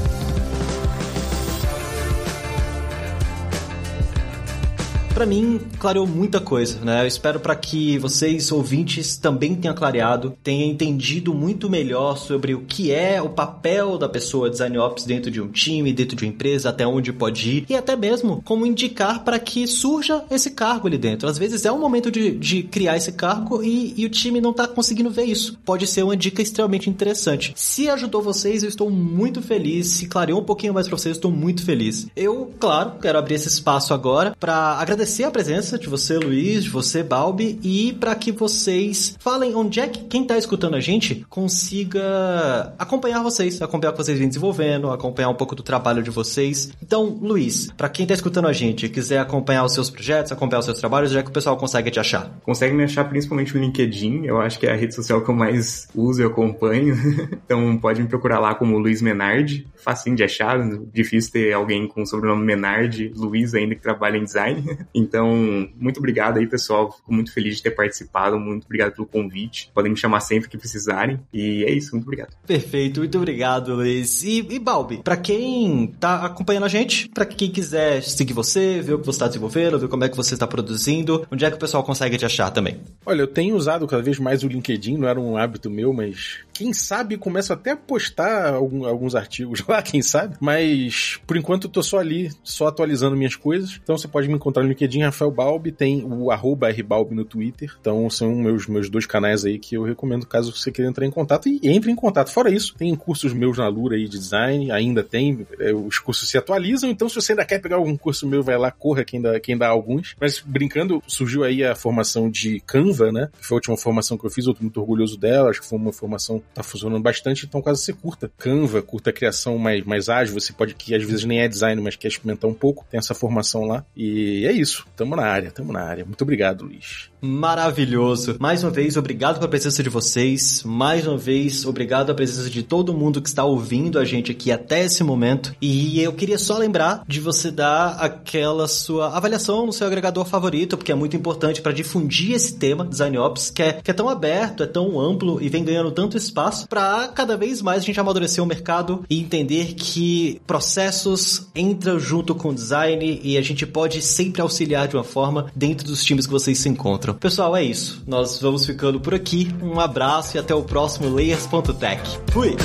Para mim, clareou muita coisa, né? Eu espero para que vocês, ouvintes, também tenham clareado, tenham entendido muito melhor sobre o que é o papel da pessoa design ops dentro de um time, dentro de uma empresa, até onde pode ir e até mesmo como indicar para que surja esse cargo ali dentro. Às vezes é o momento de, de criar esse cargo e, e o time não tá conseguindo ver isso. Pode ser uma dica extremamente interessante. Se ajudou vocês, eu estou muito feliz. Se clareou um pouquinho mais para vocês, eu estou muito feliz. Eu, claro, quero abrir esse espaço agora para agradecer agradecer a presença de você, Luiz, de você, Balbi, e para que vocês falem onde é que quem tá escutando a gente consiga acompanhar vocês, acompanhar o que vocês vêm desenvolvendo, acompanhar um pouco do trabalho de vocês. Então, Luiz, para quem tá escutando a gente e quiser acompanhar os seus projetos, acompanhar os seus trabalhos, já é que o pessoal consegue te achar?
Consegue me achar principalmente no LinkedIn, eu acho que é a rede social que eu mais uso e acompanho. então, pode me procurar lá como Luiz Menardi, facinho de achar, difícil ter alguém com o sobrenome Menardi, Luiz ainda que trabalha em design. Então, muito obrigado aí, pessoal. Fico muito feliz de ter participado. Muito obrigado pelo convite. Podem me chamar sempre que precisarem. E é isso, muito obrigado.
Perfeito, muito obrigado, Luiz. E, e Balbi, para quem tá acompanhando a gente, para quem quiser seguir você, ver o que você está desenvolvendo, ver como é que você está produzindo, onde é que o pessoal consegue te achar também?
Olha, eu tenho usado cada vez mais o LinkedIn, não era um hábito meu, mas quem sabe começo até a postar algum, alguns artigos lá, quem sabe. Mas por enquanto eu tô só ali, só atualizando minhas coisas. Então você pode me encontrar no LinkedIn, Rafael Balbi, tem o arroba rbalbi no Twitter. Então são meus, meus dois canais aí que eu recomendo caso você queira entrar em contato. E entre em contato. Fora isso, tem cursos meus na Lura aí de design, ainda tem. É, os cursos se atualizam, então se você ainda quer pegar algum curso meu, vai lá, corra quem dá, quem dá alguns. Mas brincando, surgiu aí a formação de Canva, né? Que foi a última formação que eu fiz, eu tô muito orgulhoso dela. Acho que foi uma formação tá funcionando bastante, então caso você curta Canva, curta a criação mais, mais ágil, você pode, que às vezes nem é design, mas quer experimentar um pouco, tem essa formação lá. E é isso, tamo na área, tamo na área. Muito obrigado, Luiz.
Maravilhoso. Mais uma vez, obrigado pela presença de vocês. Mais uma vez, obrigado pela presença de todo mundo que está ouvindo a gente aqui até esse momento. E eu queria só lembrar de você dar aquela sua avaliação no seu agregador favorito, porque é muito importante para difundir esse tema, Design Ops, que é, que é tão aberto, é tão amplo e vem ganhando tanto espaço para cada vez mais a gente amadurecer o mercado e entender que processos entram junto com design e a gente pode sempre auxiliar de uma forma dentro dos times que vocês se encontram. Pessoal, é isso. Nós vamos ficando por aqui. Um abraço e até o próximo Layers.tech. Fui!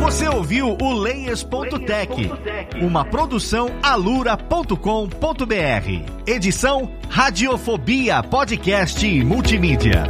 Você ouviu o Layers.tech, uma produção alura.com.br. Edição Radiofobia Podcast e Multimídia.